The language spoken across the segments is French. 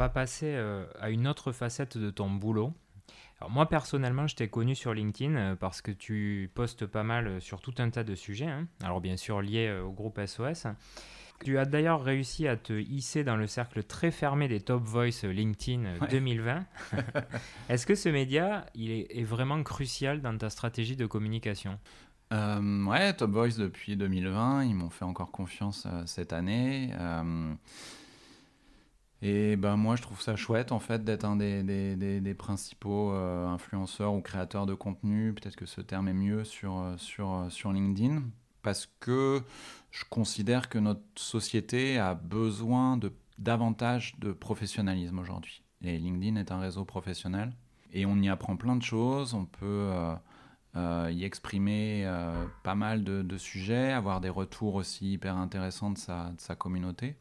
va passer à une autre facette de ton boulot. Alors moi personnellement, je t'ai connu sur LinkedIn parce que tu postes pas mal sur tout un tas de sujets. Hein. Alors bien sûr liés au groupe SOS. Tu as d'ailleurs réussi à te hisser dans le cercle très fermé des Top Voice LinkedIn 2020. Est-ce que ce média il est, vraiment crucial dans ta stratégie de communication? Euh, Ouais, Top Voice depuis 2020. Ils m'ont fait encore confiance euh, cette année. Euh, et ben moi, je trouve ça chouette en fait d'être un des, des, principaux influenceurs ou créateurs de contenu. Peut-être que ce terme est mieux sur, sur, sur LinkedIn parce que je considère que notre société a besoin de davantage de professionnalisme aujourd'hui. Et LinkedIn est un réseau professionnel et on y apprend plein de choses. On peut euh, euh, y exprimer euh, pas mal de, sujets, avoir des retours aussi hyper intéressants de sa, de sa communauté.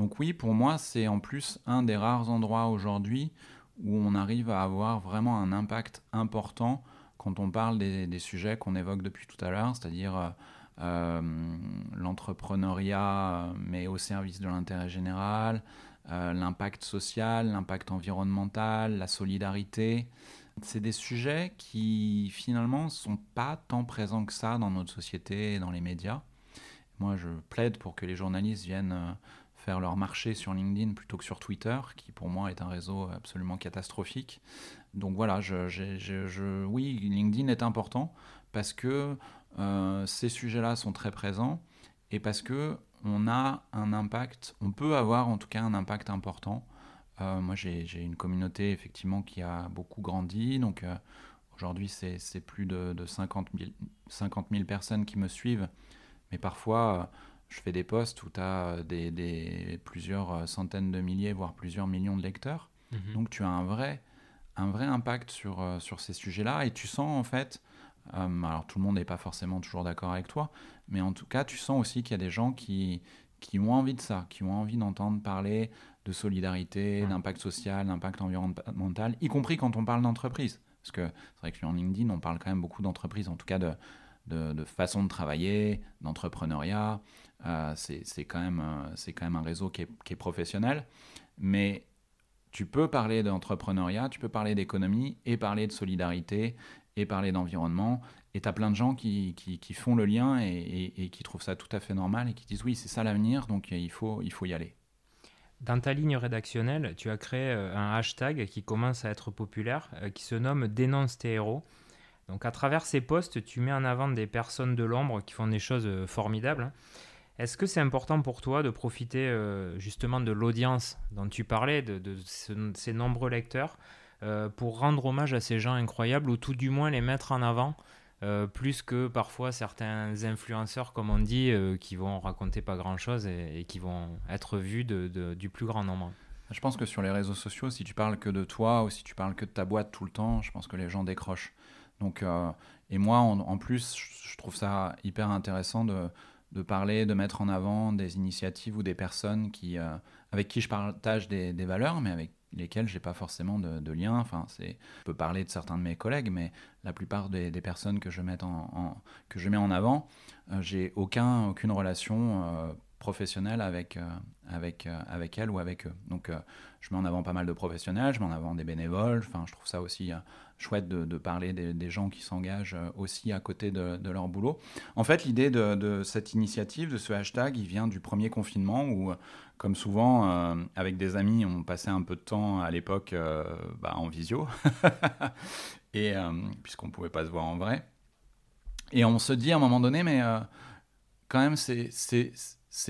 Donc oui, pour moi, c'est en plus un des rares endroits aujourd'hui où on arrive à avoir vraiment un impact important quand on parle des, sujets qu'on évoque depuis tout à l'heure, c'est-à-dire euh, l'entrepreneuriat, mais au service de l'intérêt général, euh, l'impact social, l'impact environnemental, la solidarité. C'est des sujets qui finalement sont pas tant présents que ça dans notre société et dans les médias. Moi, je plaide pour que les journalistes viennent euh, faire leur marché sur LinkedIn plutôt que sur Twitter, qui pour moi est un réseau absolument catastrophique. Donc voilà, oui, LinkedIn est important parce que euh, ces sujets-là sont très présents et parce que on a un impact, on peut avoir en tout cas un impact important. Euh, moi, j'ai une communauté effectivement qui a beaucoup grandi, donc euh, aujourd'hui c'est plus de, 50, 000, personnes qui me suivent, mais parfois je fais des posts où tu as des, plusieurs centaines de milliers, voire plusieurs millions de lecteurs. Mhm. Donc tu as un vrai, un vrai impact sur, sur ces sujets-là et tu sens en fait euh, alors tout le monde n'est pas forcément toujours d'accord avec toi, mais en tout cas, tu sens aussi qu'il y a des gens qui, qui ont envie de ça, qui ont envie d'entendre parler de solidarité, d'impact social, d'impact environnemental, y compris quand on parle d'entreprise. Parce que c'est vrai que sur LinkedIn, on parle quand même beaucoup d'entreprise, en tout cas de, de, façon de travailler, d'entrepreneuriat. Euh, c'est quand, même, euh, quand même un réseau qui est, professionnel. Mais tu peux parler d'entrepreneuriat, tu peux parler d'économie et parler de solidarité et parler d'environnement. Et tu as plein de gens qui, qui, font le lien et, qui trouvent ça tout à fait normal et qui disent oui, c'est ça l'avenir, donc il faut, il faut y aller. Dans ta ligne rédactionnelle, tu as créé euh, un hashtag qui commence à être populaire, qui se nomme Dénonce tes héros. Donc à travers ces posts, tu mets en avant des personnes de l'ombre qui font des choses euh, formidables. Hein. Est-ce que c'est important pour toi de profiter justement de l'audience dont tu parlais, de, ces nombreux lecteurs, euh, pour rendre hommage à ces gens incroyables ou tout du moins les mettre en avant euh, plus que parfois certains influenceurs, comme on dit, euh, qui vont raconter pas grand-chose et, qui vont être vus du plus grand nombre? Je pense que sur les réseaux sociaux, si tu parles que de toi ou si tu parles que de ta boîte tout le temps, je pense que les gens décrochent. Donc, et moi, en, plus, je trouve ça hyper intéressant de, parler, de mettre en avant des initiatives ou des personnes qui, avec qui je partage des, valeurs, mais avec lesquels j'ai pas forcément de, lien. Enfin, je peux parler de certains de mes collègues, mais la plupart des, personnes que je, mets en, que je mets en avant, euh, j'ai aucun, aucune relation euh, professionnelle avec, euh, avec, avec elles ou avec eux. Donc, je mets en avant pas mal de professionnels, je mets en avant des bénévoles. Enfin, je trouve ça aussi chouette de, parler des, gens qui s'engagent aussi à côté de, leur boulot. En fait, l'idée de, cette initiative, de ce hashtag, il vient du premier confinement où comme souvent, euh, avec des amis, on passait un peu de temps à l'époque euh, bah, en visio, et euh, puisqu'on ne pouvait pas se voir en vrai. Et on se dit à un moment donné, mais quand même, c'est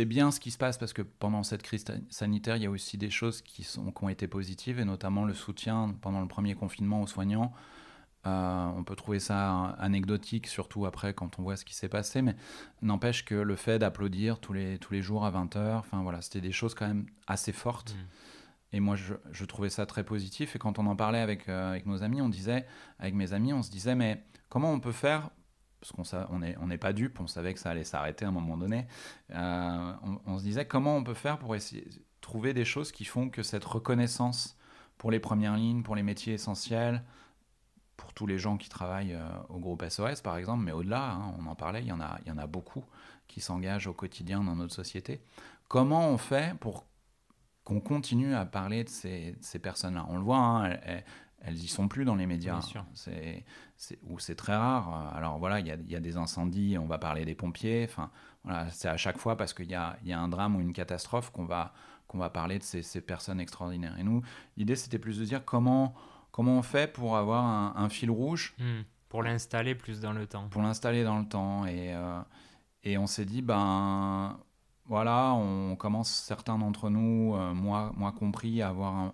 bien ce qui se passe, parce que pendant cette crise sanitaire, il y a aussi des choses qui, sont, qui ont été positives, et notamment le soutien pendant le premier confinement aux soignants. Euh, on peut trouver ça anecdotique, surtout après quand on voit ce qui s'est passé, mais n'empêche que le fait d'applaudir tous les, tous les jours à 20h, enfin voilà, c'était des choses quand même assez fortes. Mm. Et moi, je, trouvais ça très positif. Et quand on en parlait avec, euh, avec nos amis, on disait, avec mes amis, on se disait, mais comment on peut faire parce qu'on n'est est pas dupe, on savait que ça allait s'arrêter à un moment donné. Euh, on, se disait comment on peut faire pour essayer trouver des choses qui font que cette reconnaissance pour les premières lignes, pour les métiers essentiels, pour tous les gens qui travaillent euh, au groupe SOS, par exemple, mais au-delà, hein, on en parlait, il y en a, beaucoup qui s'engagent au quotidien dans notre société. Comment on fait pour qu'on continue à parler de ces, ces personnes-là? On le voit, hein, elles, y sont plus dans les médias. C'est, ou c'est très rare. Alors voilà, il y a, y a, des incendies, on va parler des pompiers. Enfin, voilà, c'est à chaque fois parce qu'il y a, y a, un drame ou une catastrophe qu'on va, qu'on va parler de ces, ces, personnes extraordinaires. Et nous, l'idée, c'était plus de dire comment, comment on fait pour avoir un, fil rouge. Hmm. pour l'installer plus dans le temps. Pour l'installer dans le temps. Et, euh, et on s'est dit, ben voilà, on commence, certains d'entre nous, euh, moi, moi compris, à avoir un,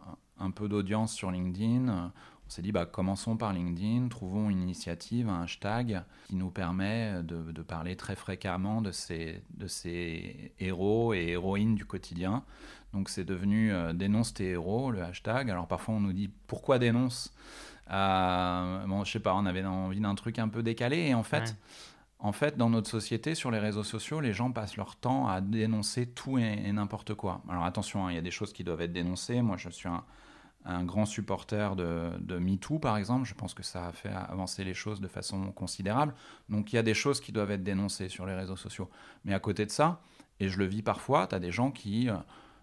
peu d'audience sur LinkedIn. On s'est dit, bah, commençons par LinkedIn, trouvons une initiative, un hashtag qui nous permet de, parler très fréquemment de ces, de ces héros et héroïnes du quotidien. Donc c'est devenu euh, Dénonce tes héros, le hashtag. Alors parfois on nous dit, pourquoi dénonce? Euh, Bon, je sais pas, on avait envie d'un truc un peu décalé. Et en fait, en fait, dans notre société, sur les réseaux sociaux, les gens passent leur temps à dénoncer tout et, n'importe quoi. Alors attention, hein, il y a des choses qui doivent être dénoncées. Moi, je suis un, grand supporter de, MeToo, par exemple. Je pense que ça a fait avancer les choses de façon considérable. Donc il y a des choses qui doivent être dénoncées sur les réseaux sociaux. Mais à côté de ça, et je le vis parfois, tu as des gens qui... Euh,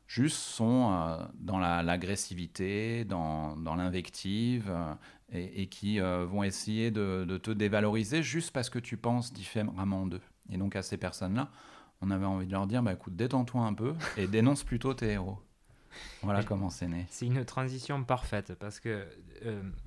juste sont euh, dans l'agressivité, dans, l'invective, euh, et, qui vont essayer de, te dévaloriser juste parce que tu penses différemment d'eux. Et donc à ces personnes-là, on avait envie de leur dire, bah, écoute, détends-toi un peu et dénonce plutôt tes héros. Voilà comment c'est né. C'est une transition parfaite parce que,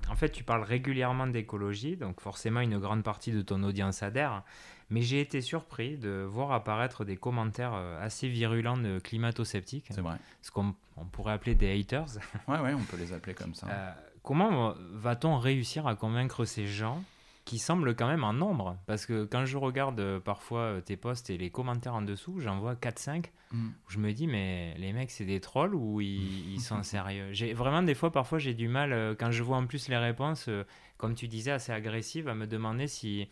en fait, tu parles régulièrement d'écologie, donc forcément une grande partie de ton audience adhère. Mais j'ai été surpris de voir apparaître des commentaires euh, assez virulents de climato-sceptiques. C'est vrai. Ce qu'on pourrait appeler des haters. Ouais, ouais, on peut les appeler comme ça. Euh, comment va-t-on réussir à convaincre ces gens qui semblent quand même en nombre Parce que quand je regarde euh, parfois tes posts et les commentaires en dessous, j'en vois 4-5. Mm. Je me dis, mais les mecs, c'est des trolls ou ils, ils sont sérieux? J'ai Vraiment, des fois, parfois, j'ai du mal, quand je vois en plus les réponses, comme tu disais, assez agressives, à me demander si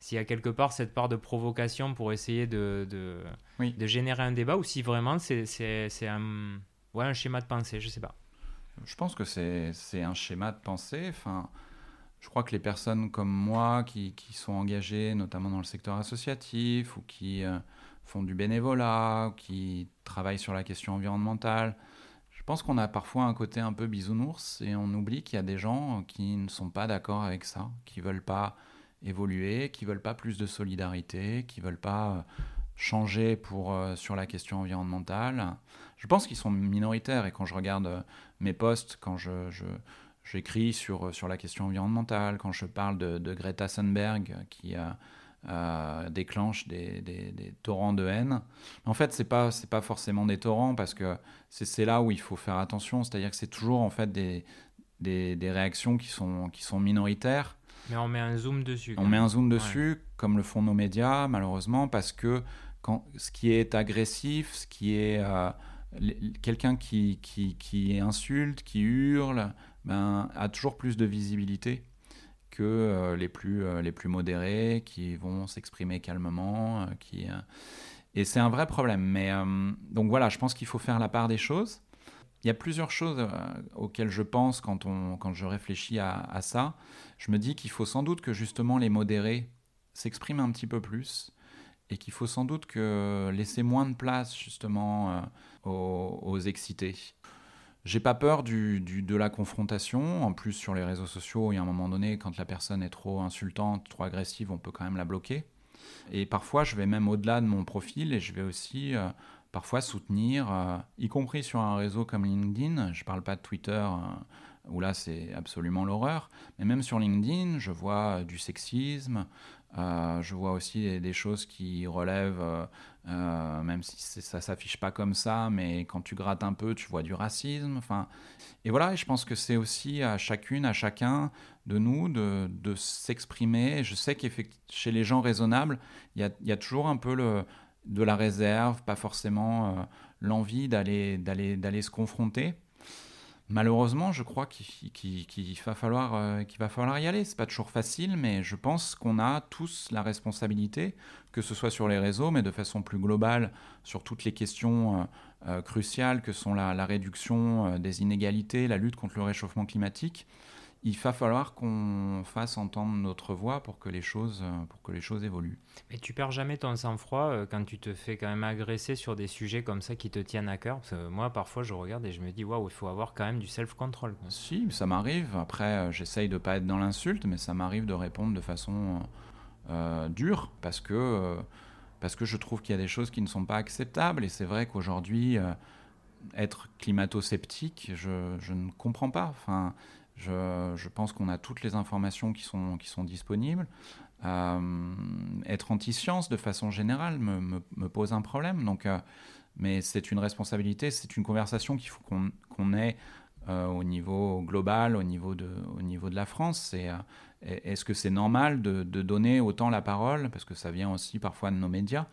s'il y a quelque part cette part de provocation pour essayer de, de, de générer un débat ou si vraiment c'est un, ouais, un schéma de pensée, je sais pas. Je pense que c'est un schéma de pensée. Enfin, je crois que les personnes comme moi qui, qui sont engagées notamment dans le secteur associatif ou qui euh, font du bénévolat, qui travaillent sur la question environnementale, je pense qu'on a parfois un côté un peu bisounours et on oublie qu'il y a des gens qui ne sont pas d'accord avec ça, qui veulent pas évoluer, qui veulent pas plus de solidarité, qui veulent pas euh, changer pour, euh, sur la question environnementale. Je pense qu'ils sont minoritaires et quand je regarde mes posts, quand je, j'écris sur, sur la question environnementale, quand je parle de, Greta Thunberg qui déclenche des, des, torrents de haine. En fait, c'est pas c'est pas forcément des torrents parce que c'est là où il faut faire attention, c'est-à-dire que c'est toujours en fait des, des, réactions qui sont qui sont minoritaires mais on met un zoom dessus. On met un zoom dessus, comme le font nos médias, malheureusement, parce que quand, ce qui est agressif, ce qui est euh, quelqu'un qui, qui, qui, insulte, qui hurle, ben, a toujours plus de visibilité que euh, les, plus, euh, les plus modérés, qui vont s'exprimer calmement. qui, et c'est un vrai problème. Mais, donc voilà, je pense qu'il faut faire la part des choses. Il y a plusieurs choses auxquelles je pense quand, on, quand je réfléchis à, ça je me dis qu'il faut sans doute que justement les modérés s'expriment un petit peu plus et qu'il faut sans doute que laisser moins de place justement euh, aux, excités. J'ai pas peur du, de la confrontation. En plus, sur les réseaux sociaux, il y a un moment donné, quand la personne est trop insultante, trop agressive, on peut quand même la bloquer. Et parfois, je vais même au-delà de mon profil et je vais aussi euh, parfois soutenir, euh, y compris sur un réseau comme LinkedIn. Je parle pas de Twitter où là c'est absolument l'horreur. Mais même sur LinkedIn, je vois du sexisme, euh, je vois aussi des, choses qui relèvent, euh, euh, même si ça s'affiche pas comme ça, mais quand tu grattes un peu, tu vois du racisme. Enfin, et voilà, je pense que c'est aussi à chacune, à chacun de nous de, s'exprimer. Je sais que chez les gens raisonnables, il y a, toujours un peu de la réserve, pas forcément l'envie d'aller se confronter malheureusement, je crois qu'il va, falloir, euh, va falloir y aller. C'est pas toujours facile, mais je pense qu'on a tous la responsabilité, que ce soit sur les réseaux, mais de façon plus globale, sur toutes les questions euh, euh, cruciales que sont la, réduction des inégalités, la lutte contre le réchauffement climatique. Il va falloir qu'on fasse entendre notre voix pour que les choses, pour que les choses évoluent. Mais tu perds jamais ton sang-froid euh, quand tu te fais quand même agresser sur des sujets comme ça qui te tiennent à cœur. moi, parfois, je regarde et je me dis, waouh, il faut avoir quand même du self-control. Si, ça m'arrive. Après, euh, j'essaye de pas être dans l'insulte, mais ça m'arrive de répondre de façon euh, dure parce que, parce que je trouve qu'il y a des choses qui ne sont pas acceptables. Et c'est vrai qu'aujourd'hui, être climato-sceptique, je, je, ne comprends pas. Enfin, je, pense qu'on a toutes les informations qui sont, disponibles. Euh, être anti-science de façon générale me, pose un problème. Donc, euh, mais c'est une responsabilité, c'est une conversation qu'il faut qu'on ait euh, au niveau global, au niveau de, au niveau de la France. Est-ce que c'est normal de, donner autant la parole, parce que ça vient aussi parfois de nos médias,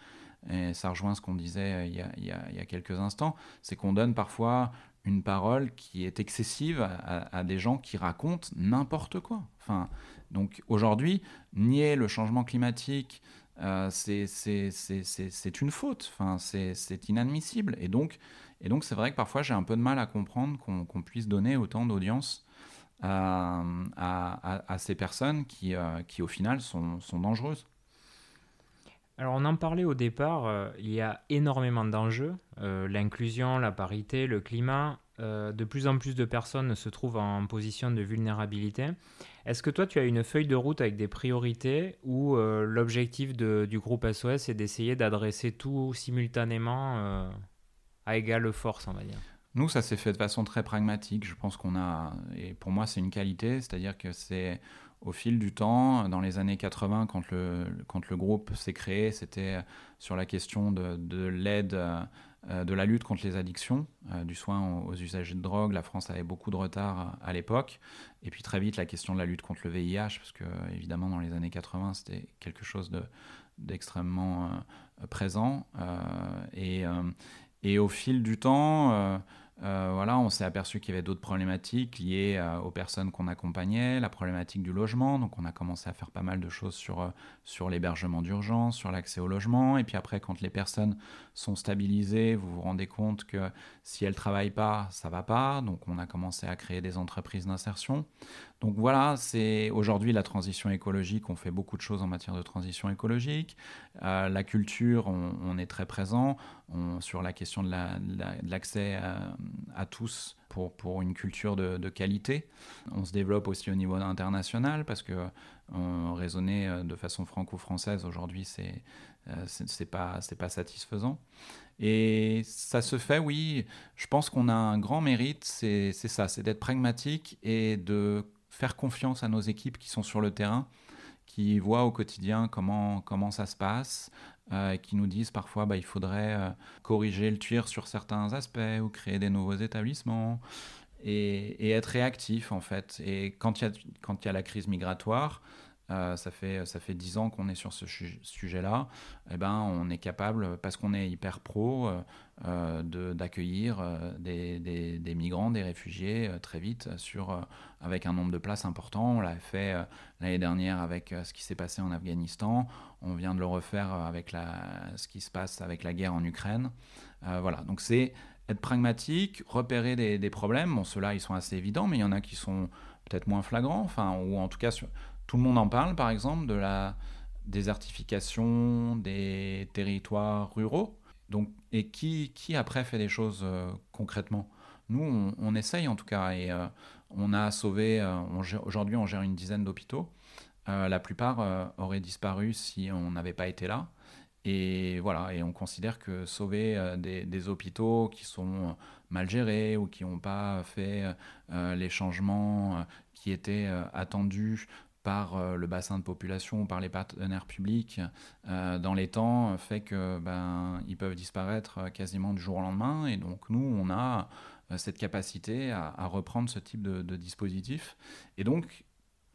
et ça rejoint ce qu'on disait il y, a, quelques instants, c'est qu'on donne parfois une parole qui est excessive à, des gens qui racontent n'importe quoi. Enfin, donc aujourd'hui, nier le changement climatique, euh, c'est une faute, enfin, c'est inadmissible. Et donc, et donc c'est vrai que parfois j'ai un peu de mal à comprendre qu'on puisse donner autant d'audience à, à, ces personnes qui, euh, qui au final sont, dangereuses. Alors on en parlait au départ, euh, il y a énormément d'enjeux, euh, l'inclusion, la parité, le climat, euh, de plus en plus de personnes se trouvent en position de vulnérabilité. Est-ce que toi, tu as une feuille de route avec des priorités ou l'objectif du groupe SOS est d'essayer d'adresser tout simultanément à égale force, on va dire? Nous, ça s'est fait de façon très pragmatique. Je pense qu'on a, et pour moi, c'est une qualité, c'est-à-dire que c'est au fil du temps, dans les années 80, quand le, quand le groupe s'est créé, c'était sur la question de, de l'aide euh, de la lutte contre les addictions, euh, du soin aux, usagers de drogue. La France avait beaucoup de retard à, l'époque. Et puis très vite, la question de la lutte contre le VIH, parce que évidemment, dans les années 80, c'était quelque chose d'extrêmement euh, présent. Et, et, au fil du temps, euh, voilà, on s'est aperçu qu'il y avait d'autres problématiques liées euh, aux personnes qu'on accompagnait, la problématique du logement. Donc, on a commencé à faire pas mal de choses sur, euh, sur l'hébergement d'urgence, sur l'accès au logement. Et puis après, quand les personnes sont stabilisées, vous vous rendez compte que si elles travaillent pas, ça va pas. Donc, on a commencé à créer des entreprises d'insertion. Donc voilà, c'est aujourd'hui la transition écologique. On fait beaucoup de choses en matière de transition écologique. Euh, la culture, on, est très présent sur la question de l'accès la, de à, tous pour, pour une culture de, qualité. On se développe aussi au niveau international parce que on, raisonner euh, de façon franco-française aujourd'hui, c'est euh, c'est pas c'est pas satisfaisant. Et ça se fait, oui. Je pense qu'on a un grand mérite, c'est ça, c'est d'être pragmatique et de faire confiance à nos équipes qui sont sur le terrain, qui voient au quotidien comment, comment ça se passe, euh, qui nous disent parfois bah, il faudrait euh, corriger le tir sur certains aspects ou créer des nouveaux établissements et, être réactif en fait. Et quand il y, y, a la crise migratoire, euh, ça fait ça fait dix ans qu'on est sur ce sujet-là. Eh ben, on est capable, parce qu'on est hyper pro, euh, d'accueillir euh, des, des, migrants, des réfugiés très vite, sur, avec un nombre de places important. On l'a fait l'année dernière avec ce qui s'est passé en Afghanistan. On vient de le refaire avec la, ce qui se passe avec la guerre en Ukraine. voilà, donc c'est être pragmatique, repérer des, problèmes. Bon, ceux-là, ils sont assez évidents, mais il y en a qui sont peut-être moins flagrants, enfin, ou en tout cas tout le monde en parle, par exemple, de la désertification des territoires ruraux. Donc, et qui, qui après fait des choses euh, concrètement? Nous, on, essaye en tout cas, et euh, on a sauvé, euh, aujourd'hui on gère une dizaine d'hôpitaux. La plupart auraient disparu si on n'avait pas été là. Et voilà, et on considère que sauver euh, des, hôpitaux qui sont mal gérés ou qui n'ont pas fait les changements qui étaient attendus par euh, le bassin de population ou par les partenaires publics euh, dans les temps fait que ben ils peuvent disparaître quasiment du jour au lendemain. Et donc nous on a euh, cette capacité à, à reprendre ce type de, de, dispositif. Et donc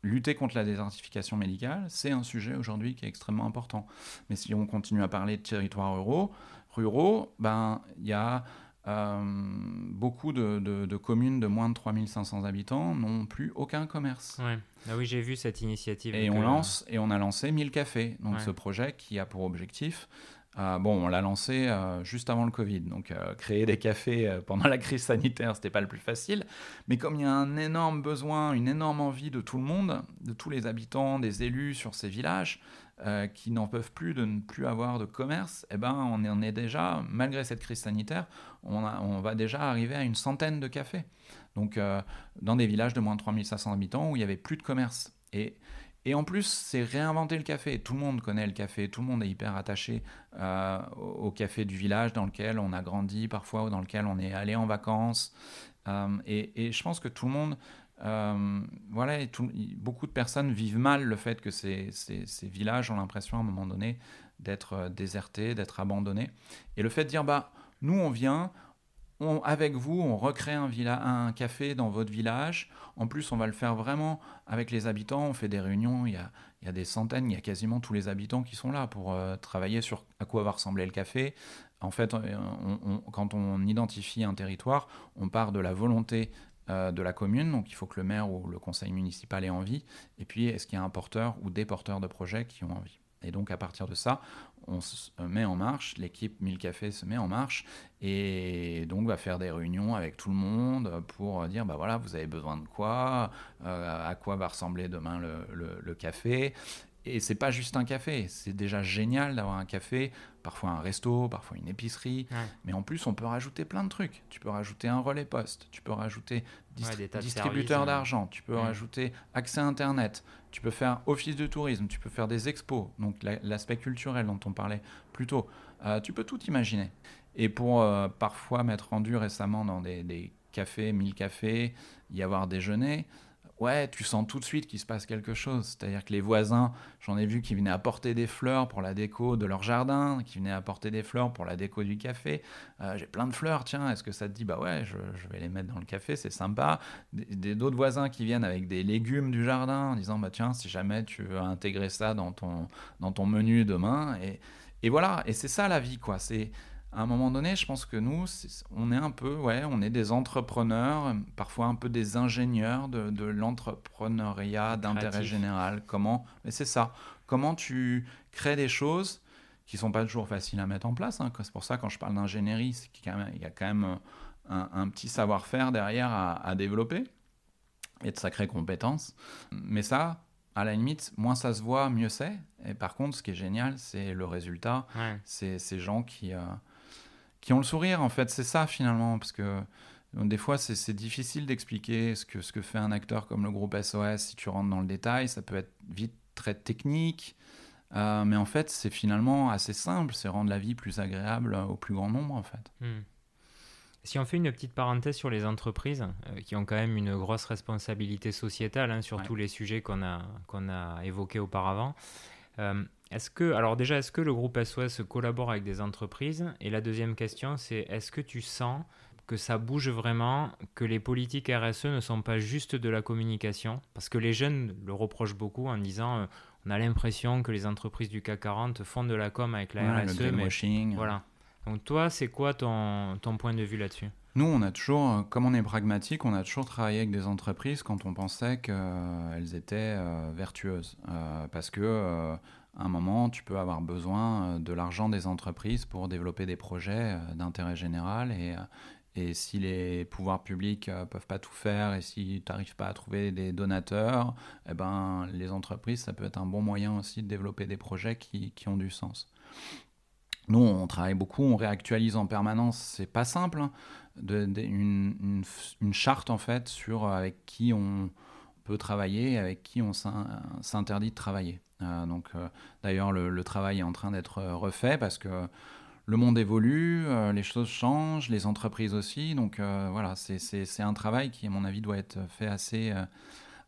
lutter contre la désertification médicale c'est un sujet aujourd'hui qui est extrêmement important mais si on continue à parler de territoires ruraux ruraux ben il y a euh, beaucoup de, de, de, communes de moins de 3500 habitants n'ont plus aucun commerce. Ouais. Ah oui, j'ai vu cette initiative. Et on, lance, et on a lancé 1000 cafés. Donc ouais. ce projet qui a pour objectif bon, on l'a lancé juste avant le Covid, donc créer des cafés pendant la crise sanitaire, c'était pas le plus facile. Mais comme il y a un énorme besoin, une énorme envie de tout le monde, de tous les habitants, des élus sur ces villages, euh, qui n'en peuvent plus de ne plus avoir de commerce, eh ben, on en est déjà, malgré cette crise sanitaire, on, va déjà arriver à une centaine de cafés. Donc, euh, dans des villages de moins de 3500 habitants où il n'y avait plus de commerce. Et, et en plus, c'est réinventer le café. Tout le monde connaît le café, tout le monde est hyper attaché euh, au café du village dans lequel on a grandi parfois, ou dans lequel on est allé en vacances. et, et, je pense que tout le monde euh, voilà, beaucoup de personnes vivent mal le fait que ces, villages ont l'impression à un moment donné d'être euh, désertés, d'être abandonnés. Et le fait de dire, bah, nous on vient, avec vous, on recrée un, café dans votre village. En plus, on va le faire vraiment avec les habitants. On fait des réunions, il y a, des centaines, il y a quasiment tous les habitants qui sont là pour euh, travailler sur à quoi va ressembler le café. En fait, quand on identifie un territoire, on part de la volonté euh, de la commune. Donc il faut que le maire ou le conseil municipal ait envie. Et puis est-ce qu'il y a un porteur ou des porteurs de projets qui ont envie? Et donc à partir de ça, on se met en marche, l'équipe 1000 cafés se met en marche et donc va faire des réunions avec tout le monde pour dire bah voilà vous avez besoin de quoi, euh, à quoi va ressembler demain le café et c'est pas juste un café, c'est déjà génial d'avoir un café, parfois un resto, parfois une épicerie, mais en plus on peut rajouter plein de trucs. Tu peux rajouter un relais poste, tu peux rajouter distributeur d'argent, tu peux rajouter accès à Internet, tu peux faire office de tourisme, tu peux faire des expos, donc l'aspect culturel dont on parlait plus tôt. Euh, tu peux tout imaginer. Et pour euh, parfois m'être rendu récemment dans des, des cafés, mille cafés, y avoir déjeuné, ouais, tu sens tout de suite qu'il se passe quelque chose. C'est-à-dire que les voisins, j'en ai vu qui venaient apporter des fleurs pour la déco de leur jardin, qui venaient apporter des fleurs pour la déco du café. Euh, j'ai plein de fleurs, tiens, est-ce que ça te dit? Bah ouais, je, vais les mettre dans le café, c'est sympa. D'autres voisins qui viennent avec des légumes du jardin en disant Bah tiens, si jamais tu veux intégrer ça dans ton, dans ton menu demain. Et, et voilà, et c'est ça la vie, quoi. C'est à un moment donné, je pense que nous, on est un peu, ouais, on est des entrepreneurs, parfois un peu des ingénieurs de, de l'entrepreneuriat d'intérêt général. Comment Mais c'est ça. Comment tu crées des choses qui sont pas toujours faciles à mettre en place. Hein. C'est pour ça quand je parle d'ingénierie, il y a quand même un, petit savoir-faire derrière à, développer et de sacrées compétences. Mais ça, à la limite, moins ça se voit, mieux c'est. Et par contre, ce qui est génial, c'est le résultat. C'est ces gens qui, euh, qui ont le sourire, en fait. C'est ça, finalement, parce que euh, des fois, c'est difficile d'expliquer ce que, ce que fait un acteur comme le groupe SOS. Si tu rentres dans le détail, ça peut être vite très technique. Euh, mais en fait, c'est finalement assez simple. C'est rendre la vie plus agréable au plus grand nombre, en fait. Hmm. Si on fait une petite parenthèse sur les entreprises, euh, qui ont quand même une grosse responsabilité sociétale hein, sur tous les sujets qu'on a, qu'on a évoqués auparavant, est-ce que, alors déjà, est-ce que le groupe SOS collabore avec des entreprises? Et la deuxième question, c'est est-ce que tu sens que ça bouge vraiment, que les politiques RSE ne sont pas juste de la communication? Parce que les jeunes le reprochent beaucoup en disant euh, on a l'impression que les entreprises du CAC 40 font de la com avec la RSE. Le mais voilà. Donc toi, c'est quoi ton, ton point de vue là-dessus? Nous, on a toujours, euh, comme on est pragmatique, on a toujours travaillé avec des entreprises quand on pensait qu'elles étaient euh, vertueuses. parce que un moment, tu peux avoir besoin euh, de l'argent des entreprises pour développer des projets euh, d'intérêt général. Et, euh, et si les pouvoirs publics ne peuvent pas tout faire et si tu n'arrives pas à trouver des donateurs, eh ben, les entreprises, ça peut être un bon moyen aussi de développer des projets qui, ont du sens. Nous, on travaille beaucoup, on réactualise en permanence. C'est pas simple, hein, de, une, une, charte en fait sur avec qui on peut travailler avec qui on s'interdit de travailler. Euh, donc, euh, d'ailleurs, le, travail est en train d'être euh, refait parce que le monde évolue, les choses changent, les entreprises aussi. Donc, voilà, c'est un travail qui, à mon avis, doit être fait assez,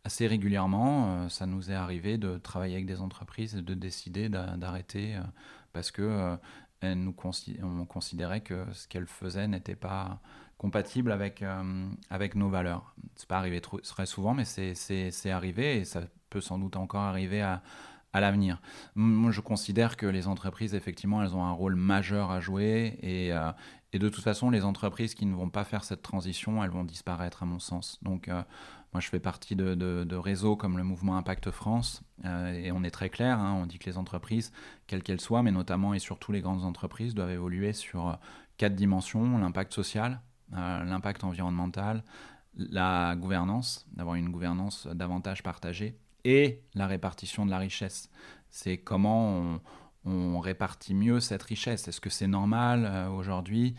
assez régulièrement. ça nous est arrivé de travailler avec des entreprises et de décider d'arrêter parce que nous on considérait que ce qu'elles faisaient n'était pas compatible avec, avec nos valeurs. C'est pas arrivé très souvent, mais c'est arrivé et ça peut sans doute encore arriver à, à l'avenir. Moi, je considère que les entreprises, effectivement, elles ont un rôle majeur à jouer et, euh, et de toute façon, les entreprises qui ne vont pas faire cette transition, elles vont disparaître, à mon sens. Donc, euh, moi, je fais partie de, de, réseaux comme le mouvement Impact France euh, et on est très clair, hein, on dit que les entreprises, quelles qu'elles soient, mais notamment et surtout les grandes entreprises, doivent évoluer sur quatre dimensions l'impact social, l'impact environnemental, la gouvernance, d'avoir une gouvernance davantage partagée et la répartition de la richesse. C'est comment on, répartit mieux cette richesse. Est-ce que c'est normal euh, aujourd'hui,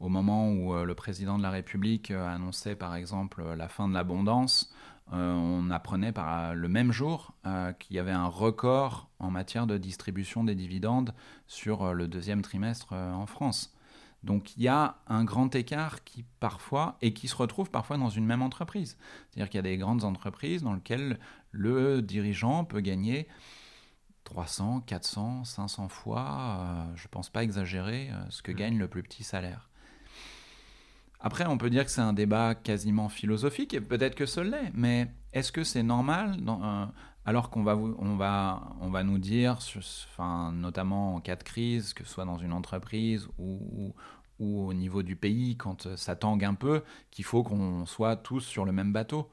au moment où euh, le président de la République euh, annonçait par exemple la fin de l'abondance, on apprenait par le même jour qu'il y avait un record en matière de distribution des dividendes sur le deuxième trimestre en France. Donc il y a un grand écart qui parfois, et qui se retrouve parfois dans une même entreprise. C'est-à-dire qu'il y a des grandes entreprises dans lesquelles le dirigeant peut gagner 300, 400, 500 fois, euh, je ne pense pas exagérer, euh, ce que mm. gagne le plus petit salaire. Après, on peut dire que c'est un débat quasiment philosophique, et peut-être que ce l'est, mais est-ce que c'est normal, euh, alors qu'on va, on va, on va nous dire, enfin, notamment en cas de crise, que ce soit dans une entreprise ou, ou au niveau du pays, quand ça tangue un peu, qu'il faut qu'on soit tous sur le même bateau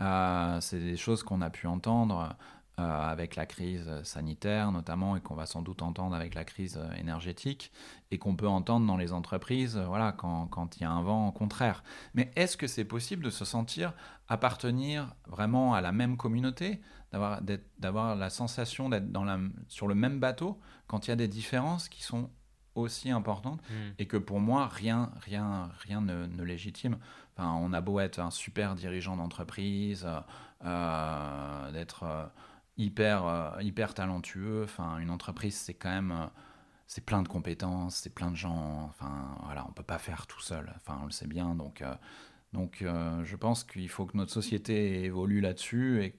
euh, c'est des choses qu'on a pu entendre euh, avec la crise sanitaire notamment et qu'on va sans doute entendre avec la crise énergétique et qu'on peut entendre dans les entreprises voilà, quand, quand il y a un vent contraire. Mais est-ce que c'est possible de se sentir appartenir vraiment à la même communauté, d'avoir la sensation d'être sur le même bateau quand il y a des différences qui sont aussi importantes mmh. et que pour moi rien rien rien ne, ne légitime on a beau être un super dirigeant d'entreprise, euh, euh, d'être euh, hyper, hyper talentueux. Enfin, une entreprise, c'est quand même c'est plein de compétences, c'est plein de gens. Enfin, voilà, on peut pas faire tout seul. Enfin, on le sait bien. Donc, donc je pense qu'il faut que notre société évolue là-dessus et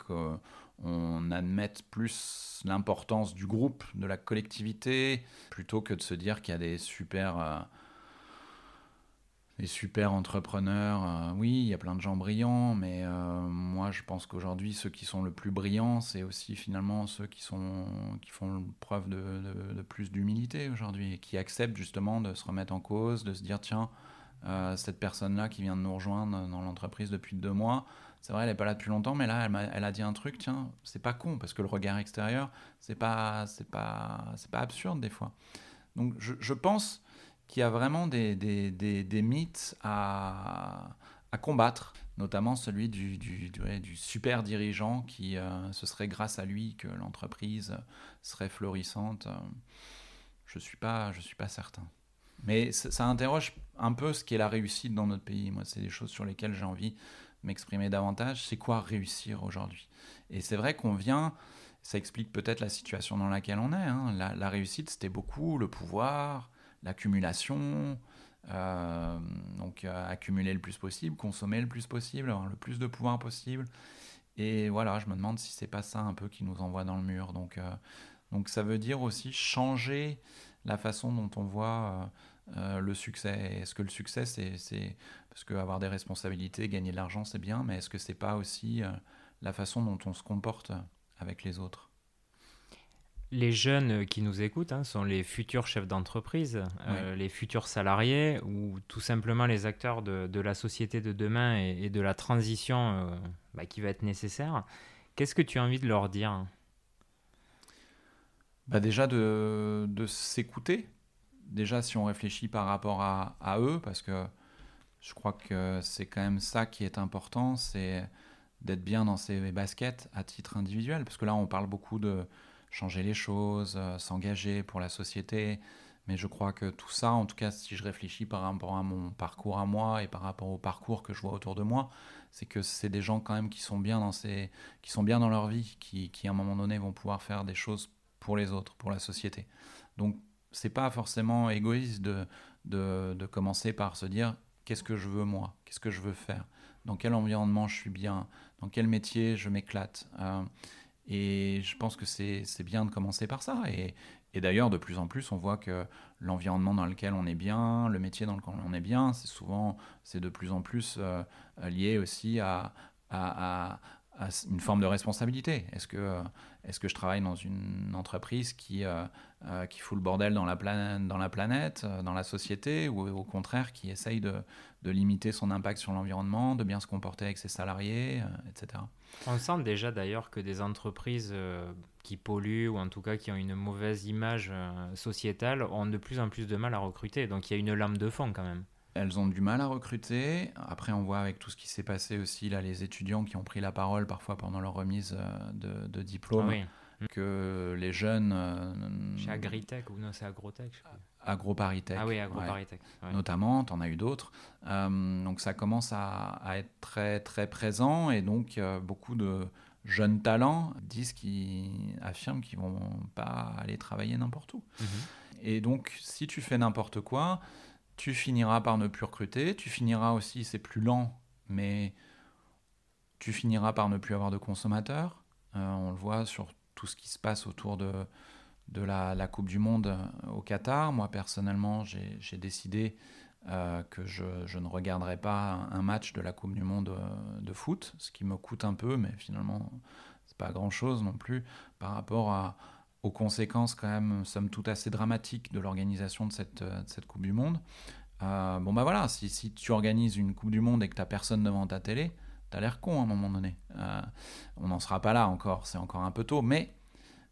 qu'on admette plus l'importance du groupe, de la collectivité, plutôt que de se dire qu'il y a des super super entrepreneurs, euh, oui, il y a plein de gens brillants, mais euh, moi je pense qu'aujourd'hui ceux qui sont le plus brillants, c'est aussi finalement ceux qui, sont, font preuve de, plus d'humilité aujourd'hui, et qui acceptent justement de se remettre en cause, de se dire tiens, euh, cette personne-là qui vient de nous rejoindre dans l'entreprise depuis deux mois, c'est vrai, elle n'est pas là depuis longtemps, mais là, elle, a, elle a dit un truc, tiens, c'est pas con, parce que le regard extérieur, c'est pas, c'est pas, c'est pas absurde des fois. Donc je, pense qu'il y a vraiment des, des, des, mythes à, à, combattre, notamment celui du, du, du, super dirigeant qui, euh, ce serait grâce à lui que l'entreprise serait florissante. Je suis, pas, je suis pas certain. Mais ça, interroge un peu ce qu'est la réussite dans notre pays. Moi, c'est des choses sur lesquelles j'ai envie m'exprimer davantage. C'est quoi réussir aujourd'hui? Et c'est vrai qu'on vient, ça explique peut-être la situation dans laquelle on est. Hein. La, réussite, c'était beaucoup le pouvoir, l'accumulation, euh, donc euh, accumuler le plus possible, consommer le plus possible, avoir le plus de pouvoir possible. Et voilà, je me demande si c'est pas ça un peu qui nous envoie dans le mur. Donc, euh, donc ça veut dire aussi changer la façon dont on voit le succès. Est-ce que le succès, c'est parce qu'avoir des responsabilités, gagner de l'argent, c'est bien, mais est-ce que c'est pas aussi la façon dont on se comporte avec les autres? Les jeunes qui nous écoutent hein, sont les futurs chefs d'entreprise, euh, les futurs salariés ou tout simplement les acteurs de, la société de demain et, de la transition euh, bah, qui va être nécessaire. Qu'est-ce que tu as envie de leur dire? Bah Déjà de, s'écouter. Déjà si on réfléchit par rapport à, eux, parce que je crois que c'est quand même ça qui est important, c'est d'être bien dans ses baskets à titre individuel. Parce que là on parle beaucoup de changer les choses, euh, s'engager pour la société. Mais je crois que tout ça, en tout cas si je réfléchis par rapport à mon parcours à moi et par rapport au parcours que je vois autour de moi, c'est que c'est des gens quand même qui sont bien dans, ces, leur vie, qui à un moment donné vont pouvoir faire des choses pour les autres, pour la société. Donc c'est pas forcément égoïste de, de, commencer par se dire qu'est-ce que je veux moi, qu'est-ce que je veux faire, dans quel environnement je suis bien, dans quel métier je m'éclate? Euh, et je pense que c'est bien de commencer par ça. Et, et d'ailleurs, de plus en plus, on voit que l'environnement dans lequel on est bien, le métier dans lequel on est bien, c'est souvent, c'est de plus en plus euh, lié aussi à, une forme de responsabilité. Est-ce que, est que je travaille dans une entreprise qui, qui fout le bordel dans la, planète, dans la planète, dans la société, ou au contraire qui essaye de, de limiter son impact sur l'environnement, de bien se comporter avec ses salariés, etc. On sent déjà d'ailleurs que des entreprises qui polluent ou en tout cas qui ont une mauvaise image sociétale ont de plus en plus de mal à recruter. Donc il y a une lame de fond quand même elles ont du mal à recruter. Après, on voit avec tout ce qui s'est passé aussi, là, les étudiants qui ont pris la parole parfois pendant leur remise euh, de, diplôme, ah que les jeunes. Euh, Chez Agritech ou non, c'est Agrotech Agroparitech. Ah oui, Agroparitech. Notamment, tu en as eu d'autres. Euh, donc ça commence à, être très, très présent et donc beaucoup de jeunes talents disent qu'ils affirment qu'ils vont pas aller travailler n'importe où. Mhm. Et donc, si tu fais n'importe quoi, tu finiras par ne plus recruter, tu finiras aussi, c'est plus lent, mais tu finiras par ne plus avoir de consommateurs. Euh, on le voit sur tout ce qui se passe autour de, la, Coupe du Monde euh, au Qatar. Moi, personnellement, j'ai décidé euh, que je, je, ne regarderai pas un match de la Coupe du Monde de foot, ce qui me coûte un peu, mais finalement, c'est pas grand-chose non plus par rapport à, aux conséquences quand même, somme toute assez dramatiques de l'organisation de cette, euh, cette, Coupe du Monde. Euh, bon bah voilà, si, tu organises une Coupe du Monde et que t'as personne devant ta télé, t'as l'air con à un moment donné. Euh, on n'en sera pas là encore, c'est encore un peu tôt, mais,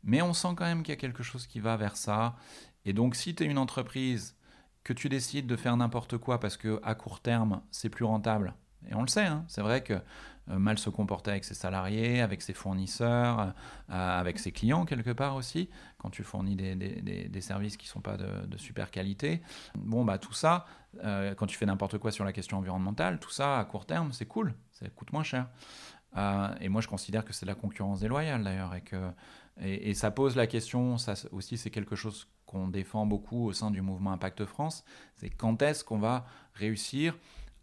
mais on sent quand même qu'il y a quelque chose qui va vers ça. Et donc si tu es une entreprise, que tu décides de faire n'importe quoi parce que à court terme c'est plus rentable, et on le sait, hein, c'est vrai que mal se comporter avec ses salariés, avec ses fournisseurs, euh, avec ses clients quelque part aussi, quand tu fournis des, des, services qui ne sont pas de, super qualité. Bon, bah tout ça, euh, quand tu fais n'importe quoi sur la question environnementale, tout ça à court terme, c'est cool, ça coûte moins cher. et moi, je considère que c'est de la concurrence déloyale d'ailleurs, et, et, ça pose la question, ça aussi c'est quelque chose qu'on défend beaucoup au sein du mouvement Impact France, c'est quand est-ce qu'on va réussir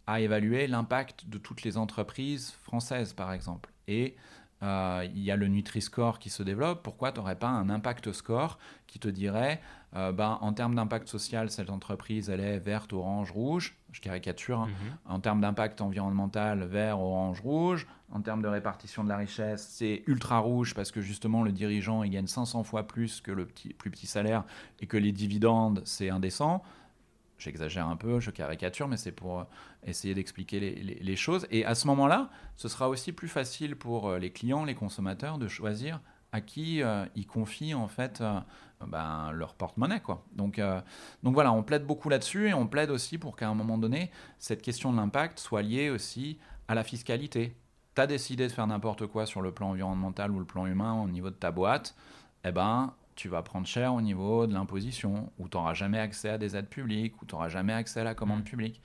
à évaluer l'impact de toutes les entreprises françaises, par exemple. Et euh, il y a le Nutri-Score qui se développe. Pourquoi tu n'aurais pas un impact score qui te dirait, euh, ben, en termes d'impact social, cette entreprise, elle est verte, orange, rouge? Je caricature. Hein. Mhm. En termes d'impact environnemental, vert, orange, rouge. En termes de répartition de la richesse, c'est ultra rouge parce que justement, le dirigeant, il gagne 500 fois plus que le petit, plus petit salaire et que les dividendes, c'est indécent j'exagère un peu, je caricature, mais c'est pour euh, essayer d'expliquer les, choses. Et à ce moment-là, ce sera aussi plus facile pour euh, les clients, les consommateurs, de choisir à qui euh, ils confient en fait ben, leur porte-monnaie. Quoi. Donc, donc voilà, on plaide beaucoup là-dessus et on plaide aussi pour qu'à un moment donné, cette question de l'impact soit liée aussi à la fiscalité. Tu as décidé de faire n'importe quoi sur le plan environnemental ou le plan humain au niveau de ta boîte, eh ben, tu vas prendre cher au niveau de l'imposition, où tu n'auras jamais accès à des aides publiques, où tu n'auras jamais accès à la commande mm. publique.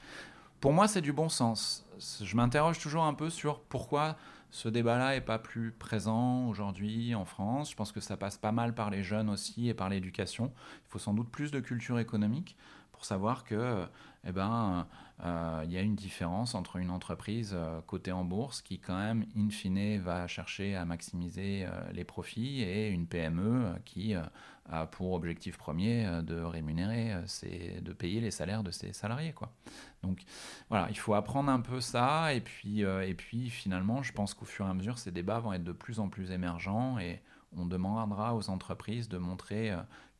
Pour moi, c'est du bon sens. Je m'interroge toujours un peu sur pourquoi ce débat-là n'est pas plus présent aujourd'hui en France. Je pense que ça passe pas mal par les jeunes aussi et par l'éducation. Il faut sans doute plus de culture économique pour savoir que eh ben, il y a une différence entre une entreprise euh, cotée en bourse qui quand même, in fine, va chercher à maximiser euh, les profits et une PME qui a pour objectif premier de rémunérer, c'est de payer les salaires de ses salariés. Quoi. Donc voilà, il faut apprendre un peu ça et puis, et puis finalement, je pense qu'au fur et à mesure, ces débats vont être de plus en plus émergents et on demandera aux entreprises de montrer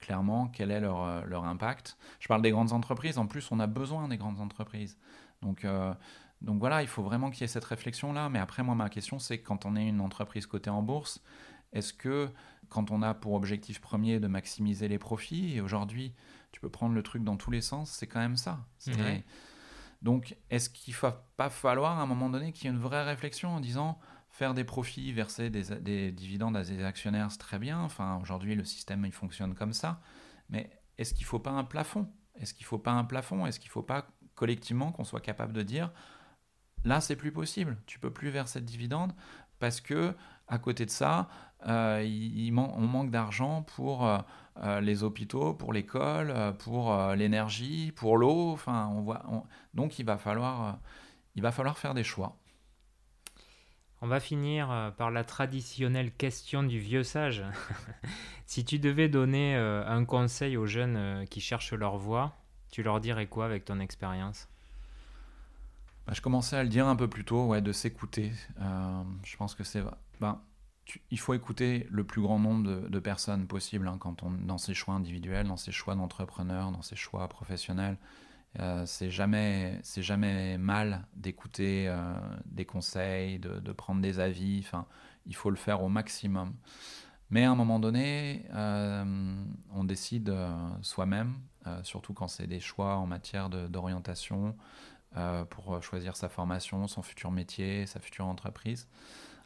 clairement quel est leur, euh, leur, impact. Je parle des grandes entreprises, en plus on a besoin des grandes entreprises. Donc, euh, donc voilà, il faut vraiment qu'il y ait cette réflexion-là. Mais après, moi, ma question, c'est quand on est une entreprise cotée en bourse, est-ce que quand on a pour objectif premier de maximiser les profits, et aujourd'hui, tu peux prendre le truc dans tous les sens, c'est quand même ça. Donc, est-ce qu'il ne va pas falloir à un moment donné qu'il y ait une vraie réflexion en disant Faire des profits, verser des, dividendes à des actionnaires, c'est très bien. Enfin, aujourd'hui, le système, il fonctionne comme ça. Mais est-ce qu'il ne faut pas un plafond? Est-ce qu'il ne faut pas un plafond? Est-ce qu'il ne faut pas collectivement qu'on soit capable de dire là, c'est plus possible. Tu peux plus verser de dividendes parce que à côté de ça, euh, on manque d'argent pour euh, euh, les hôpitaux, pour l'école, pour l'énergie, pour l'eau. Enfin, on voit. Donc, il va falloir, il va falloir faire des choix. On va finir euh, par la traditionnelle question du vieux sage. si tu devais donner euh, un conseil aux jeunes euh, qui cherchent leur voie, tu leur dirais quoi avec ton expérience? Bah, Je commençais à le dire un peu plus tôt, ouais, de s'écouter. je pense que c'est ben, il faut écouter le plus grand nombre de, personnes possible hein, quand on, dans ses choix individuels, dans ses choix d'entrepreneur, dans ses choix professionnels. Euh, c'est jamais, c'est jamais mal d'écouter euh, des conseils, de, prendre des avis. Enfin, il faut le faire au maximum. Mais à un moment donné, euh, on décide soi-même, surtout quand c'est des choix en matière d'orientation, pour choisir sa formation, son futur métier, sa future entreprise.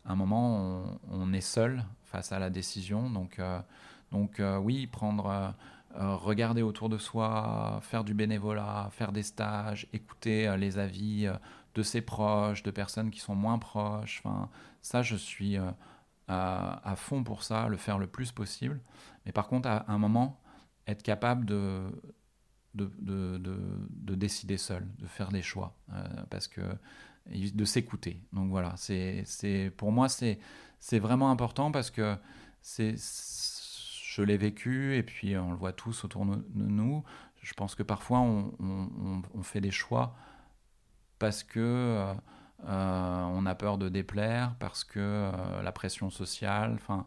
À un moment, on, on est seul face à la décision. Donc, donc oui, prendre regarder autour de soi, faire du bénévolat, faire des stages, écouter euh, les avis euh, de ses proches, de personnes qui sont moins proches. Enfin, ça, je suis à, fond pour ça, le faire le plus possible. Mais par contre, à, un moment, être capable de, de, de, de, décider seul, de faire des choix, parce que de s'écouter. Donc voilà, c'est pour moi c'est vraiment important parce que c'est je l'ai vécu et puis on le voit tous autour de nous. Je pense que parfois on, fait des choix parce que euh, euh, on a peur de déplaire, parce que euh, la pression sociale. Enfin,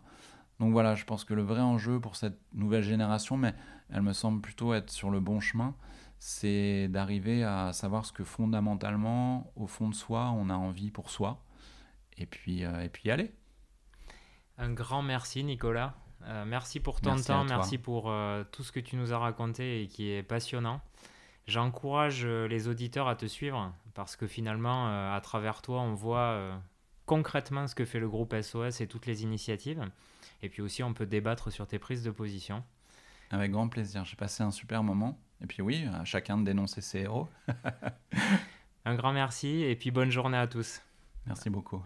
donc voilà, je pense que le vrai enjeu pour cette nouvelle génération, mais elle me semble plutôt être sur le bon chemin, c'est d'arriver à savoir ce que fondamentalement, au fond de soi, on a envie pour soi, et puis et puis aller. Un grand merci Nicolas. Euh, merci pour ton temps, merci pour euh, tout ce que tu nous as raconté et qui est passionnant. J'encourage euh, les auditeurs à te suivre parce que finalement, à travers toi, on voit concrètement ce que fait le groupe SOS et toutes les initiatives. Et puis aussi, on peut débattre sur tes prises de position. Avec grand plaisir. J'ai passé un super moment. Et puis oui, à chacun de dénoncer ses héros. un grand merci et puis bonne journée à tous. Merci beaucoup.